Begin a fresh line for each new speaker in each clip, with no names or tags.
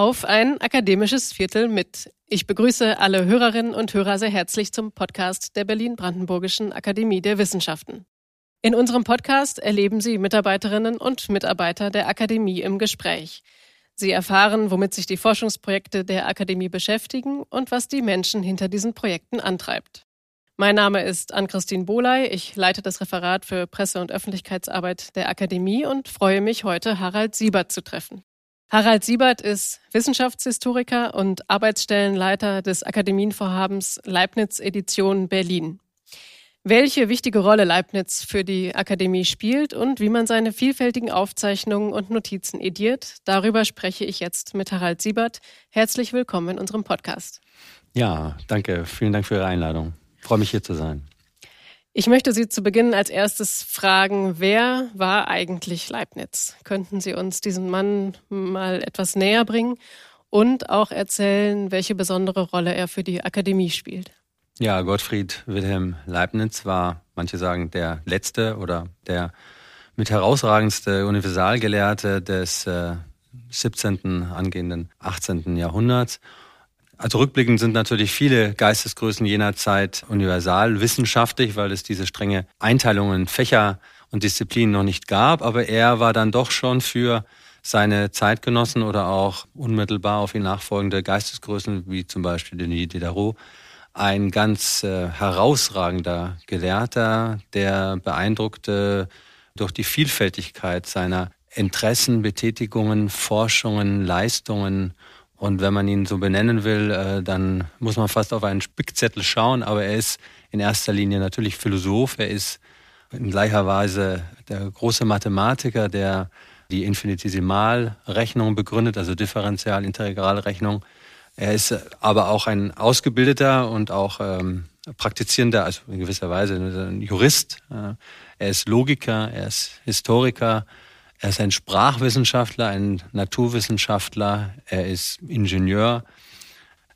auf ein akademisches Viertel mit. Ich begrüße alle Hörerinnen und Hörer sehr herzlich zum Podcast der Berlin-Brandenburgischen Akademie der Wissenschaften. In unserem Podcast erleben Sie Mitarbeiterinnen und Mitarbeiter der Akademie im Gespräch. Sie erfahren, womit sich die Forschungsprojekte der Akademie beschäftigen und was die Menschen hinter diesen Projekten antreibt. Mein Name ist Ann-Christine Boley. Ich leite das Referat für Presse- und Öffentlichkeitsarbeit der Akademie und freue mich, heute Harald Siebert zu treffen. Harald Siebert ist Wissenschaftshistoriker und Arbeitsstellenleiter des Akademienvorhabens Leibniz Edition Berlin. Welche wichtige Rolle Leibniz für die Akademie spielt und wie man seine vielfältigen Aufzeichnungen und Notizen ediert, darüber spreche ich jetzt mit Harald Siebert. Herzlich willkommen in unserem Podcast.
Ja, danke. Vielen Dank für Ihre Einladung. Ich freue mich hier zu sein.
Ich möchte Sie zu Beginn als erstes fragen, wer war eigentlich Leibniz? Könnten Sie uns diesen Mann mal etwas näher bringen und auch erzählen, welche besondere Rolle er für die Akademie spielt?
Ja, Gottfried Wilhelm Leibniz war, manche sagen, der letzte oder der mit herausragendste Universalgelehrte des äh, 17. angehenden 18. Jahrhunderts also rückblickend sind natürlich viele Geistesgrößen jener Zeit universal wissenschaftlich, weil es diese strenge Einteilung in Fächer und Disziplinen noch nicht gab. Aber er war dann doch schon für seine Zeitgenossen oder auch unmittelbar auf ihn nachfolgende Geistesgrößen, wie zum Beispiel Denis Diderot, ein ganz äh, herausragender Gelehrter, der beeindruckte durch die Vielfältigkeit seiner Interessen, Betätigungen, Forschungen, Leistungen und wenn man ihn so benennen will, äh, dann muss man fast auf einen Spickzettel schauen. Aber er ist in erster Linie natürlich Philosoph. Er ist in gleicher Weise der große Mathematiker, der die Infinitesimalrechnung begründet, also Differential-Integralrechnung. Er ist aber auch ein ausgebildeter und auch ähm, praktizierender, also in gewisser Weise ein Jurist. Er ist Logiker, er ist Historiker, er ist ein Sprachwissenschaftler, ein Naturwissenschaftler, er ist Ingenieur,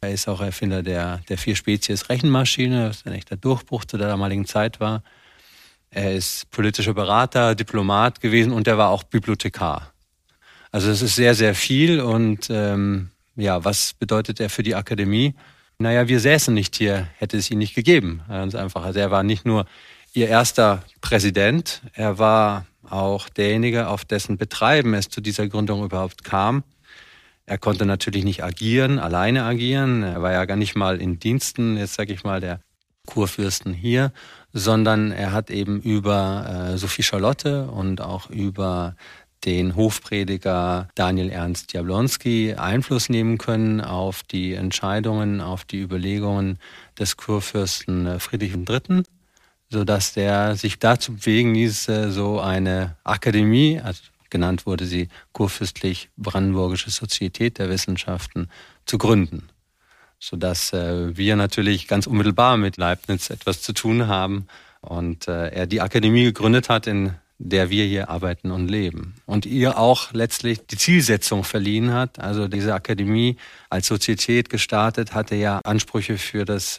er ist auch Erfinder der, der vier Spezies Rechenmaschine, was ein echter Durchbruch zu der damaligen Zeit war. Er ist politischer Berater, Diplomat gewesen und er war auch Bibliothekar. Also es ist sehr, sehr viel und ähm, ja, was bedeutet er für die Akademie? Naja, wir säßen nicht hier, hätte es ihn nicht gegeben. Ganz einfach. Also er war nicht nur ihr erster Präsident, er war auch derjenige, auf dessen Betreiben es zu dieser Gründung überhaupt kam. Er konnte natürlich nicht agieren, alleine agieren. Er war ja gar nicht mal in Diensten, jetzt sage ich mal, der Kurfürsten hier, sondern er hat eben über äh, Sophie Charlotte und auch über den Hofprediger Daniel Ernst Jablonski Einfluss nehmen können auf die Entscheidungen, auf die Überlegungen des Kurfürsten äh, Friedrich III so dass der sich dazu bewegen ließ, äh, so eine Akademie, also genannt wurde sie Kurfürstlich Brandenburgische Sozietät der Wissenschaften, zu gründen. Sodass äh, wir natürlich ganz unmittelbar mit Leibniz etwas zu tun haben und äh, er die Akademie gegründet hat, in der wir hier arbeiten und leben. Und ihr auch letztlich die Zielsetzung verliehen hat. Also diese Akademie als Sozietät gestartet hatte ja Ansprüche für das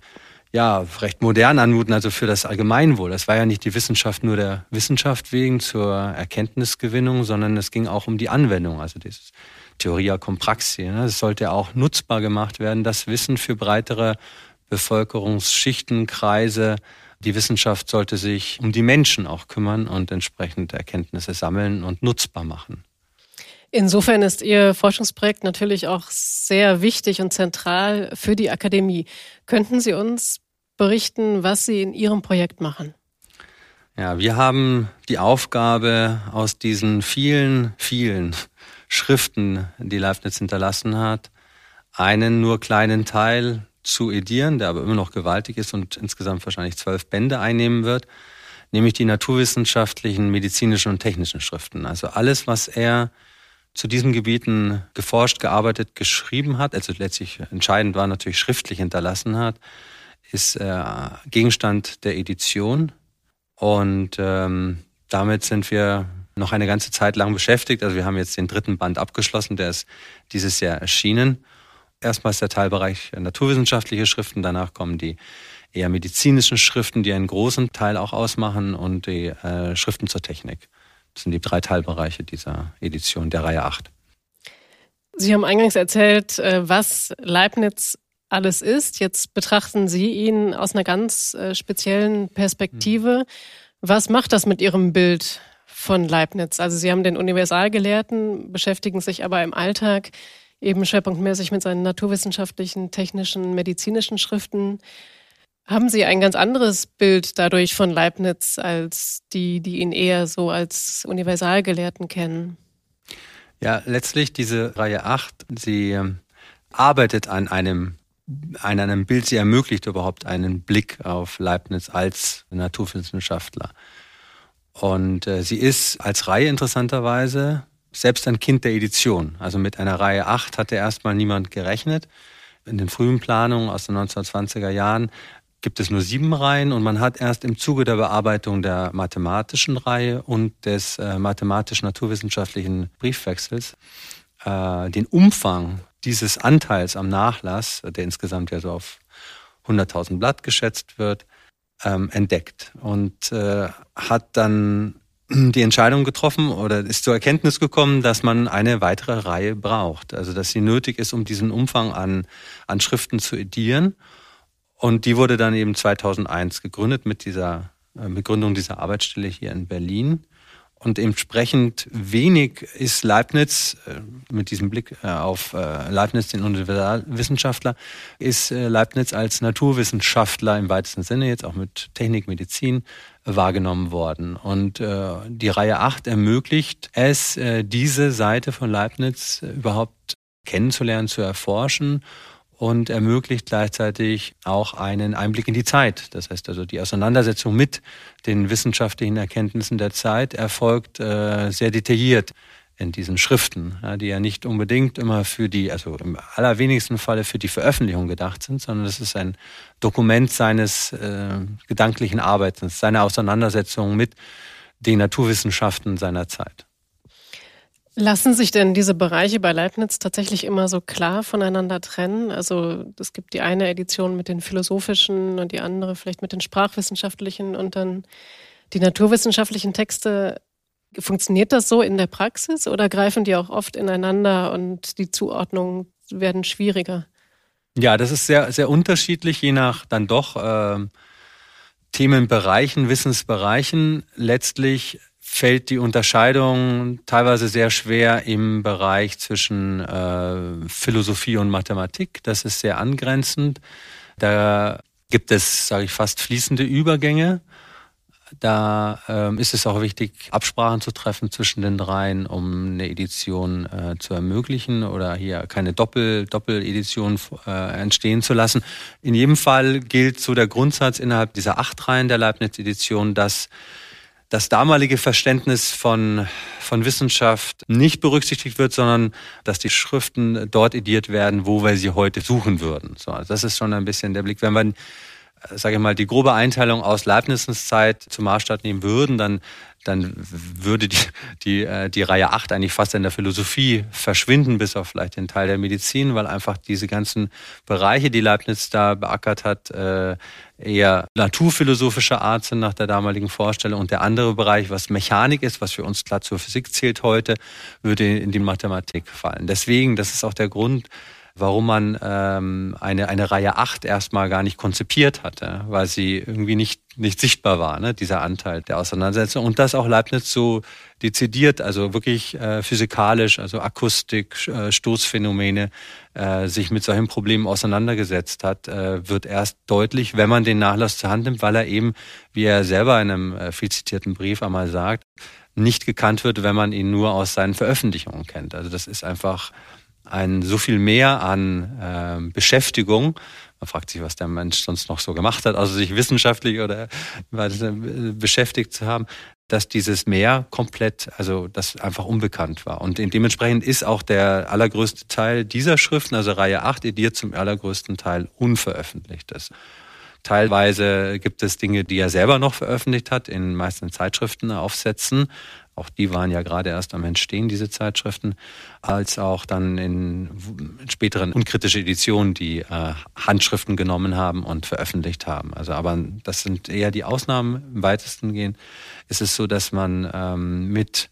ja, recht modern anmuten, also für das Allgemeinwohl. Das war ja nicht die Wissenschaft nur der Wissenschaft wegen zur Erkenntnisgewinnung, sondern es ging auch um die Anwendung, also dieses Theoria cum praxi. Ne? Es sollte auch nutzbar gemacht werden, das Wissen für breitere Bevölkerungsschichten, Kreise. Die Wissenschaft sollte sich um die Menschen auch kümmern und entsprechend Erkenntnisse sammeln und nutzbar machen.
Insofern ist Ihr Forschungsprojekt natürlich auch sehr wichtig und zentral für die Akademie. Könnten Sie uns berichten, was Sie in Ihrem Projekt machen.
Ja, wir haben die Aufgabe, aus diesen vielen, vielen Schriften, die Leibniz hinterlassen hat, einen nur kleinen Teil zu edieren, der aber immer noch gewaltig ist und insgesamt wahrscheinlich zwölf Bände einnehmen wird, nämlich die naturwissenschaftlichen, medizinischen und technischen Schriften. Also alles, was er zu diesen Gebieten geforscht, gearbeitet, geschrieben hat, also letztlich entscheidend war natürlich schriftlich hinterlassen hat, ist äh, Gegenstand der Edition und ähm, damit sind wir noch eine ganze Zeit lang beschäftigt. Also wir haben jetzt den dritten Band abgeschlossen, der ist dieses Jahr erschienen. Erstmal ist der Teilbereich naturwissenschaftliche Schriften, danach kommen die eher medizinischen Schriften, die einen großen Teil auch ausmachen und die äh, Schriften zur Technik. Das sind die drei Teilbereiche dieser Edition der Reihe 8.
Sie haben eingangs erzählt, äh, was Leibniz alles ist. Jetzt betrachten Sie ihn aus einer ganz äh, speziellen Perspektive. Mhm. Was macht das mit Ihrem Bild von Leibniz? Also Sie haben den Universalgelehrten, beschäftigen sich aber im Alltag eben schwerpunktmäßig mit seinen naturwissenschaftlichen, technischen, medizinischen Schriften. Haben Sie ein ganz anderes Bild dadurch von Leibniz als die, die ihn eher so als Universalgelehrten kennen?
Ja, letztlich diese Reihe 8, sie ähm, arbeitet an einem, an einem Bild, sie ermöglicht überhaupt einen Blick auf Leibniz als Naturwissenschaftler. Und äh, sie ist als Reihe interessanterweise selbst ein Kind der Edition. Also mit einer Reihe 8 hatte erstmal niemand gerechnet. In den frühen Planungen aus den 1920er Jahren gibt es nur sieben Reihen und man hat erst im Zuge der Bearbeitung der mathematischen Reihe und des äh, mathematisch-naturwissenschaftlichen Briefwechsels äh, den Umfang dieses Anteils am Nachlass, der insgesamt ja so auf 100.000 Blatt geschätzt wird, ähm, entdeckt und äh, hat dann die Entscheidung getroffen oder ist zur Erkenntnis gekommen, dass man eine weitere Reihe braucht. Also dass sie nötig ist, um diesen Umfang an, an Schriften zu edieren. Und die wurde dann eben 2001 gegründet mit dieser äh, Begründung dieser Arbeitsstelle hier in Berlin. Und entsprechend wenig ist Leibniz, äh, mit diesem Blick äh, auf Leibniz, den Universalwissenschaftler, ist Leibniz als Naturwissenschaftler im weitesten Sinne, jetzt auch mit Technik, Medizin, wahrgenommen worden. Und die Reihe 8 ermöglicht es, diese Seite von Leibniz überhaupt kennenzulernen, zu erforschen und ermöglicht gleichzeitig auch einen Einblick in die Zeit. Das heißt also, die Auseinandersetzung mit den wissenschaftlichen Erkenntnissen der Zeit erfolgt äh, sehr detailliert in diesen Schriften, ja, die ja nicht unbedingt immer für die, also im allerwenigsten Falle für die Veröffentlichung gedacht sind, sondern es ist ein Dokument seines äh, gedanklichen Arbeitens, seiner Auseinandersetzung mit den Naturwissenschaften seiner Zeit.
Lassen sich denn diese Bereiche bei Leibniz tatsächlich immer so klar voneinander trennen? Also es gibt die eine Edition mit den philosophischen und die andere vielleicht mit den sprachwissenschaftlichen und dann die naturwissenschaftlichen Texte. Funktioniert das so in der Praxis oder greifen die auch oft ineinander und die Zuordnungen werden schwieriger?
Ja, das ist sehr, sehr unterschiedlich, je nach dann doch äh, Themenbereichen, Wissensbereichen. Letztlich fällt die Unterscheidung teilweise sehr schwer im Bereich zwischen äh, Philosophie und Mathematik. Das ist sehr angrenzend. Da gibt es, sage ich, fast fließende Übergänge. Da ähm, ist es auch wichtig, Absprachen zu treffen zwischen den dreien, um eine Edition äh, zu ermöglichen oder hier keine Doppel, Doppeledition äh, entstehen zu lassen. In jedem Fall gilt so der Grundsatz innerhalb dieser acht Reihen der Leibniz-Edition, dass das damalige Verständnis von, von Wissenschaft nicht berücksichtigt wird, sondern dass die Schriften dort ediert werden, wo wir sie heute suchen würden. So, also das ist schon ein bisschen der Blick. Wenn man sage ich mal, die grobe Einteilung aus Leibnizens Zeit zum Maßstab nehmen würden, dann, dann würde die, die, äh, die Reihe 8 eigentlich fast in der Philosophie verschwinden, bis auf vielleicht den Teil der Medizin, weil einfach diese ganzen Bereiche, die Leibniz da beackert hat, äh, eher naturphilosophischer Art sind nach der damaligen Vorstellung. Und der andere Bereich, was Mechanik ist, was für uns klar zur Physik zählt heute, würde in die Mathematik fallen. Deswegen, das ist auch der Grund, warum man ähm, eine, eine Reihe 8 erstmal gar nicht konzipiert hatte, weil sie irgendwie nicht, nicht sichtbar war, ne, dieser Anteil der Auseinandersetzung. Und das auch Leibniz so dezidiert, also wirklich äh, physikalisch, also Akustik, äh, Stoßphänomene, äh, sich mit solchen Problemen auseinandergesetzt hat, äh, wird erst deutlich, wenn man den Nachlass zur Hand nimmt, weil er eben, wie er selber in einem äh, viel zitierten Brief einmal sagt, nicht gekannt wird, wenn man ihn nur aus seinen Veröffentlichungen kennt. Also das ist einfach ein so viel mehr an äh, Beschäftigung. Man fragt sich, was der Mensch sonst noch so gemacht hat, also sich wissenschaftlich oder äh, beschäftigt zu haben, dass dieses Meer komplett, also das einfach unbekannt war. Und dementsprechend ist auch der allergrößte Teil dieser Schriften, also Reihe 8, ediert zum allergrößten Teil unveröffentlicht ist. Teilweise gibt es Dinge, die er selber noch veröffentlicht hat, in meisten Zeitschriften aufsetzen. Auch die waren ja gerade erst am Entstehen, diese Zeitschriften, als auch dann in späteren unkritische Editionen, die äh, Handschriften genommen haben und veröffentlicht haben. Also, aber das sind eher die Ausnahmen. Im weitesten gehen ist es so, dass man ähm, mit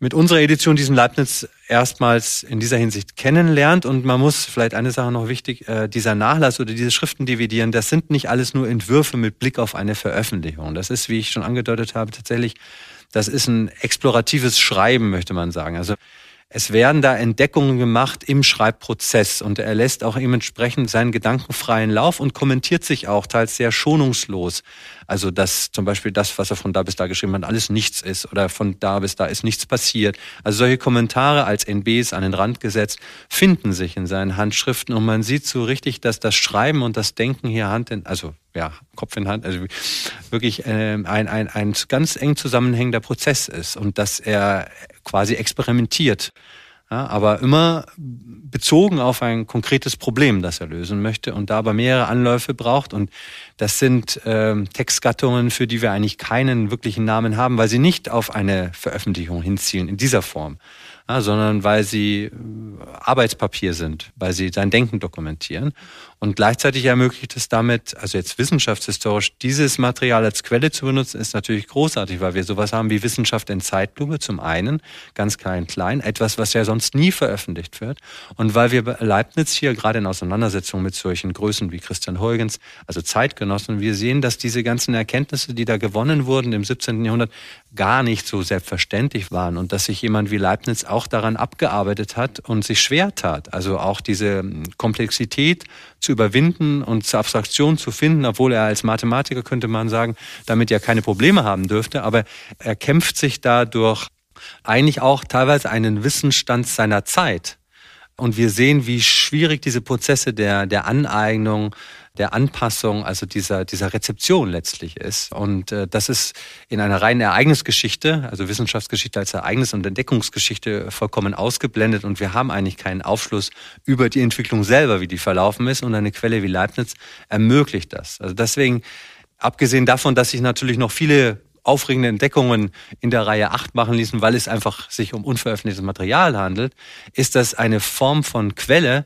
mit unserer Edition diesen Leibniz erstmals in dieser Hinsicht kennenlernt. Und man muss vielleicht eine Sache noch wichtig, äh, dieser Nachlass oder diese Schriften dividieren, das sind nicht alles nur Entwürfe mit Blick auf eine Veröffentlichung. Das ist, wie ich schon angedeutet habe, tatsächlich, das ist ein exploratives Schreiben, möchte man sagen. Also es werden da Entdeckungen gemacht im Schreibprozess und er lässt auch entsprechend seinen gedankenfreien Lauf und kommentiert sich auch teils sehr schonungslos. Also dass zum Beispiel das, was er von da bis da geschrieben hat, alles nichts ist oder von da bis da ist nichts passiert. Also solche Kommentare als NBs an den Rand gesetzt finden sich in seinen Handschriften und man sieht so richtig, dass das Schreiben und das Denken hier Hand in, also ja, Kopf in Hand, also wirklich äh, ein, ein, ein ganz eng zusammenhängender Prozess ist und dass er quasi experimentiert. Ja, aber immer bezogen auf ein konkretes Problem, das er lösen möchte und da aber mehrere Anläufe braucht. Und das sind ähm, Textgattungen, für die wir eigentlich keinen wirklichen Namen haben, weil sie nicht auf eine Veröffentlichung hinzielen in dieser Form ja, sondern weil sie äh, Arbeitspapier sind, weil sie sein Denken dokumentieren. Und gleichzeitig ermöglicht es damit, also jetzt wissenschaftshistorisch, dieses Material als Quelle zu benutzen, ist natürlich großartig, weil wir sowas haben wie Wissenschaft in Zeitlupe zum einen, ganz klein, klein, etwas, was ja sonst nie veröffentlicht wird. Und weil wir Leibniz hier gerade in Auseinandersetzung mit solchen Größen wie Christian Huygens, also Zeitgenossen, wir sehen, dass diese ganzen Erkenntnisse, die da gewonnen wurden im 17. Jahrhundert, gar nicht so selbstverständlich waren und dass sich jemand wie Leibniz auch daran abgearbeitet hat und sich schwer tat. Also auch diese Komplexität zu überwinden und zur Abstraktion zu finden, obwohl er als Mathematiker könnte man sagen, damit ja keine Probleme haben dürfte, aber er kämpft sich dadurch eigentlich auch teilweise einen Wissensstand seiner Zeit. Und wir sehen, wie schwierig diese Prozesse der, der Aneignung, der Anpassung, also dieser, dieser Rezeption letztlich ist. Und äh, das ist in einer reinen Ereignisgeschichte, also Wissenschaftsgeschichte als Ereignis- und Entdeckungsgeschichte vollkommen ausgeblendet. Und wir haben eigentlich keinen Aufschluss über die Entwicklung selber, wie die verlaufen ist. Und eine Quelle wie Leibniz ermöglicht das. Also deswegen, abgesehen davon, dass sich natürlich noch viele aufregende Entdeckungen in der Reihe 8 machen ließen, weil es einfach sich um unveröffentlichtes Material handelt, ist das eine Form von Quelle,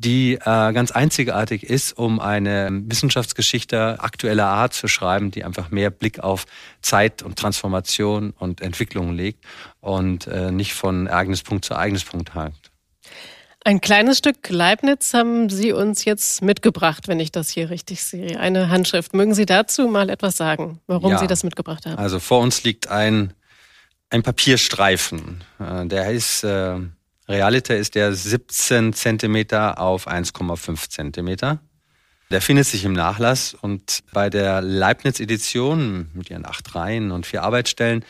die äh, ganz einzigartig ist, um eine Wissenschaftsgeschichte aktueller Art zu schreiben, die einfach mehr Blick auf Zeit und Transformation und Entwicklung legt und äh, nicht von Ereignispunkt zu Ereignispunkt hakt.
Ein kleines Stück Leibniz haben Sie uns jetzt mitgebracht, wenn ich das hier richtig sehe. Eine Handschrift. Mögen Sie dazu mal etwas sagen, warum ja, Sie das mitgebracht haben?
Also vor uns liegt ein, ein Papierstreifen. Äh, der ist äh, Realiter ist der 17 Zentimeter auf 1,5 Zentimeter. Der findet sich im Nachlass und bei der Leibniz-Edition mit ihren acht Reihen und vier Arbeitsstellen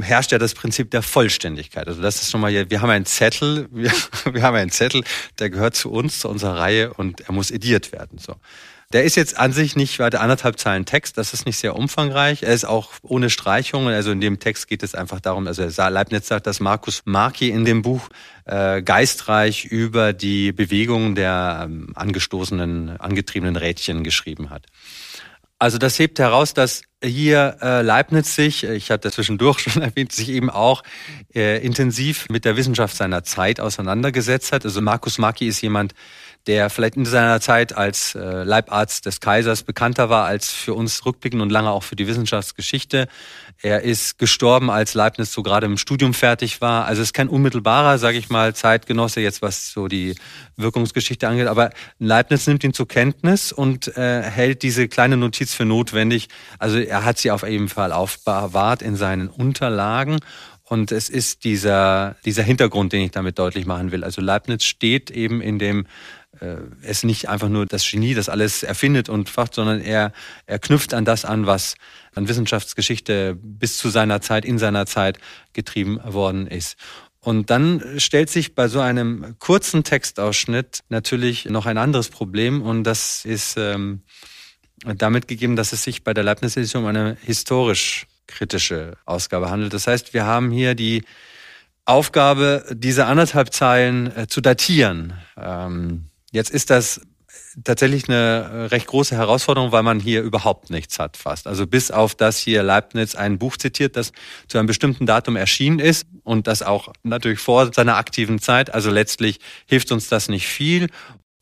herrscht ja das Prinzip der Vollständigkeit. Also das ist schon mal hier, wir haben einen Zettel, wir, wir haben einen Zettel, der gehört zu uns, zu unserer Reihe und er muss ediert werden. So. Der ist jetzt an sich nicht weiter anderthalb Zeilen Text, das ist nicht sehr umfangreich. Er ist auch ohne Streichungen, also in dem Text geht es einfach darum, also Leibniz sagt, dass Markus Marki in dem Buch äh, geistreich über die Bewegungen der ähm, angestoßenen, angetriebenen Rädchen geschrieben hat. Also das hebt heraus, dass hier äh, Leibniz sich, ich hatte zwischendurch schon erwähnt, sich eben auch äh, intensiv mit der Wissenschaft seiner Zeit auseinandergesetzt hat. Also Markus Marki ist jemand, der vielleicht in seiner Zeit als äh, Leibarzt des Kaisers bekannter war als für uns rückblickend und lange auch für die Wissenschaftsgeschichte. Er ist gestorben, als Leibniz so gerade im Studium fertig war. Also es ist kein unmittelbarer, sage ich mal, Zeitgenosse jetzt, was so die Wirkungsgeschichte angeht. Aber Leibniz nimmt ihn zur Kenntnis und äh, hält diese kleine Notiz für notwendig. Also er hat sie auf jeden Fall aufbewahrt in seinen Unterlagen. Und es ist dieser, dieser Hintergrund, den ich damit deutlich machen will. Also Leibniz steht eben in dem äh, es nicht einfach nur das Genie, das alles erfindet und facht, sondern er, er knüpft an das an, was an Wissenschaftsgeschichte bis zu seiner Zeit, in seiner Zeit getrieben worden ist. Und dann stellt sich bei so einem kurzen Textausschnitt natürlich noch ein anderes Problem und das ist ähm, damit gegeben, dass es sich bei der Leibniz-Edition um eine historisch kritische Ausgabe handelt. Das heißt, wir haben hier die Aufgabe, diese anderthalb Zeilen äh, zu datieren. Ähm, Jetzt ist das tatsächlich eine äh, recht große Herausforderung, weil man hier überhaupt nichts hat fast. Also bis auf das hier Leibniz ein Buch zitiert, das zu einem bestimmten Datum erschienen ist und das auch natürlich vor seiner aktiven Zeit. Also letztlich hilft uns das nicht viel.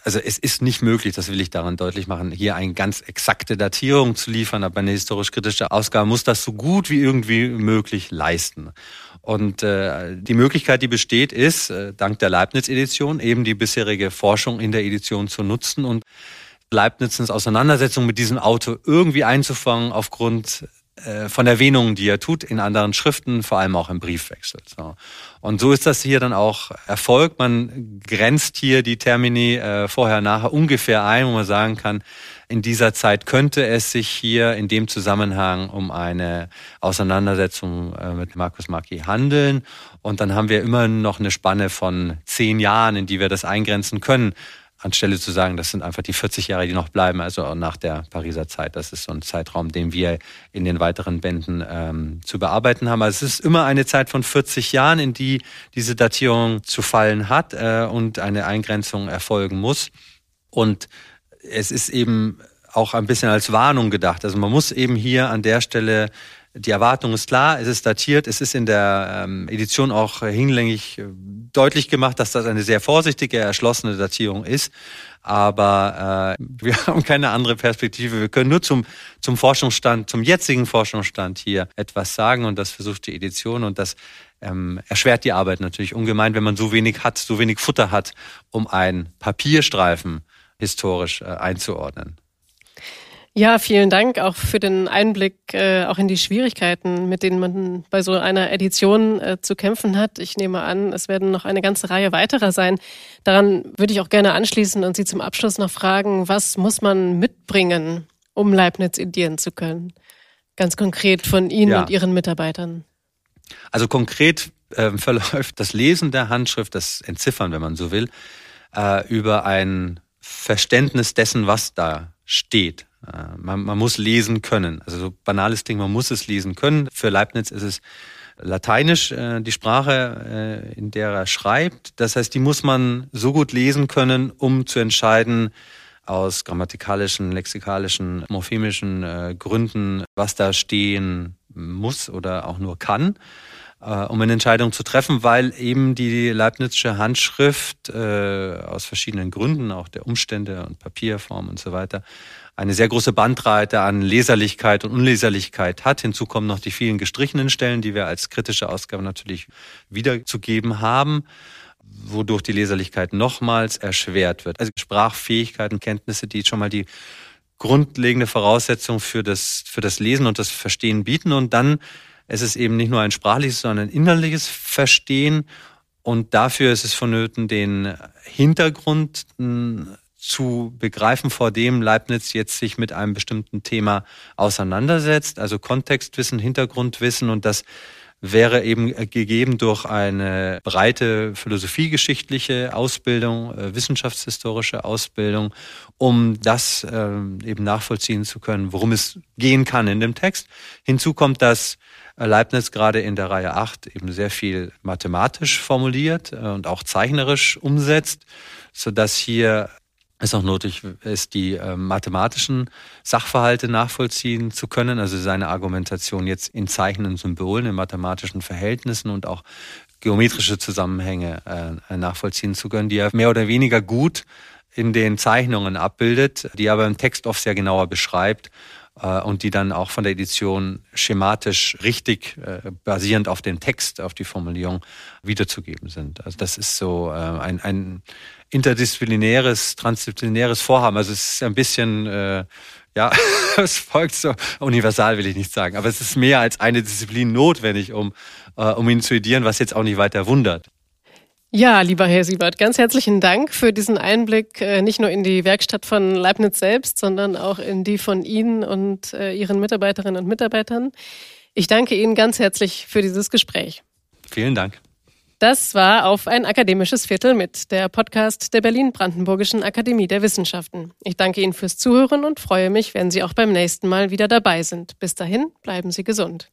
also es ist nicht möglich, das will ich daran deutlich machen, hier eine ganz exakte Datierung zu liefern, aber eine historisch-kritische Ausgabe muss das so gut wie irgendwie möglich leisten. Und äh, die Möglichkeit, die besteht, ist, äh, dank der Leibniz-Edition, eben die bisherige Forschung in der Edition zu nutzen und Leibnizens Auseinandersetzung mit diesem Auto irgendwie einzufangen aufgrund von Erwähnungen, die er tut in anderen Schriften, vor allem auch im Briefwechsel. So. Und so ist das hier dann auch erfolgt. Man grenzt hier die Termini äh, vorher, nachher ungefähr ein, wo man sagen kann, in dieser Zeit könnte es sich hier in dem Zusammenhang um eine Auseinandersetzung äh, mit Markus Marquis handeln. Und dann haben wir immer noch eine Spanne von zehn Jahren, in die wir das eingrenzen können anstelle zu sagen, das sind einfach die 40 Jahre, die noch bleiben, also nach der Pariser Zeit. Das ist so ein Zeitraum, den wir in den weiteren Bänden ähm, zu bearbeiten haben. Also es ist immer eine Zeit von 40 Jahren, in die diese Datierung zu fallen hat äh, und eine Eingrenzung erfolgen muss. Und es ist eben auch ein bisschen als Warnung gedacht. Also man muss eben hier an der Stelle die Erwartung ist klar, es ist datiert, es ist in der ähm, Edition auch hinlänglich äh, deutlich gemacht, dass das eine sehr vorsichtige, erschlossene Datierung ist. Aber äh, wir haben keine andere Perspektive. Wir können nur zum, zum Forschungsstand, zum jetzigen Forschungsstand hier etwas sagen und das versucht die Edition und das ähm, erschwert die Arbeit natürlich ungemein, wenn man so wenig hat, so wenig Futter hat, um einen Papierstreifen historisch äh, einzuordnen.
Ja, vielen Dank auch für den Einblick äh, auch in die Schwierigkeiten, mit denen man bei so einer Edition äh, zu kämpfen hat. Ich nehme an, es werden noch eine ganze Reihe weiterer sein. Daran würde ich auch gerne anschließen und Sie zum Abschluss noch fragen, was muss man mitbringen, um Leibniz edieren zu können? Ganz konkret von Ihnen ja. und Ihren Mitarbeitern.
Also konkret äh, verläuft das Lesen der Handschrift, das Entziffern, wenn man so will, äh, über ein Verständnis dessen, was da steht. Äh, man, man muss lesen können. Also so banales Ding, man muss es lesen können. Für Leibniz ist es Lateinisch, äh, die Sprache, äh, in der er schreibt. Das heißt, die muss man so gut lesen können, um zu entscheiden, aus grammatikalischen, lexikalischen, morphemischen Gründen, was da stehen muss oder auch nur kann, um eine Entscheidung zu treffen, weil eben die Leibnizsche Handschrift aus verschiedenen Gründen, auch der Umstände und Papierform und so weiter, eine sehr große Bandbreite an Leserlichkeit und Unleserlichkeit hat. Hinzu kommen noch die vielen gestrichenen Stellen, die wir als kritische Ausgabe natürlich wiederzugeben haben wodurch die Leserlichkeit nochmals erschwert wird. Also Sprachfähigkeiten, Kenntnisse, die schon mal die grundlegende Voraussetzung für das, für das Lesen und das Verstehen bieten. Und dann ist es eben nicht nur ein sprachliches, sondern ein innerliches Verstehen. Und dafür ist es vonnöten, den Hintergrund zu begreifen, vor dem Leibniz jetzt sich mit einem bestimmten Thema auseinandersetzt, also Kontextwissen, Hintergrundwissen und das wäre eben gegeben durch eine breite philosophiegeschichtliche Ausbildung, äh, wissenschaftshistorische Ausbildung, um das äh, eben nachvollziehen zu können, worum es gehen kann in dem Text. Hinzu kommt, dass Leibniz gerade in der Reihe 8 eben sehr viel mathematisch formuliert äh, und auch zeichnerisch umsetzt, so dass hier es auch nötig ist, die äh, mathematischen Sachverhalte nachvollziehen zu können, also seine Argumentation jetzt in zeichnenden Symbolen, in mathematischen Verhältnissen und auch geometrische Zusammenhänge äh, nachvollziehen zu können, die er mehr oder weniger gut in den Zeichnungen abbildet, die aber im Text oft sehr genauer beschreibt und die dann auch von der Edition schematisch richtig äh, basierend auf den Text, auf die Formulierung wiederzugeben sind. Also das ist so äh, ein, ein interdisziplinäres, transdisziplinäres Vorhaben. Also es ist ein bisschen, äh, ja, es folgt so, universal will ich nicht sagen, aber es ist mehr als eine Disziplin notwendig, um, äh, um ihn zu edieren, was jetzt auch nicht weiter wundert.
Ja, lieber Herr Siebert, ganz herzlichen Dank für diesen Einblick äh, nicht nur in die Werkstatt von Leibniz selbst, sondern auch in die von Ihnen und äh, Ihren Mitarbeiterinnen und Mitarbeitern. Ich danke Ihnen ganz herzlich für dieses Gespräch.
Vielen Dank.
Das war auf ein akademisches Viertel mit, der Podcast der Berlin-Brandenburgischen Akademie der Wissenschaften. Ich danke Ihnen fürs Zuhören und freue mich, wenn Sie auch beim nächsten Mal wieder dabei sind. Bis dahin, bleiben Sie gesund.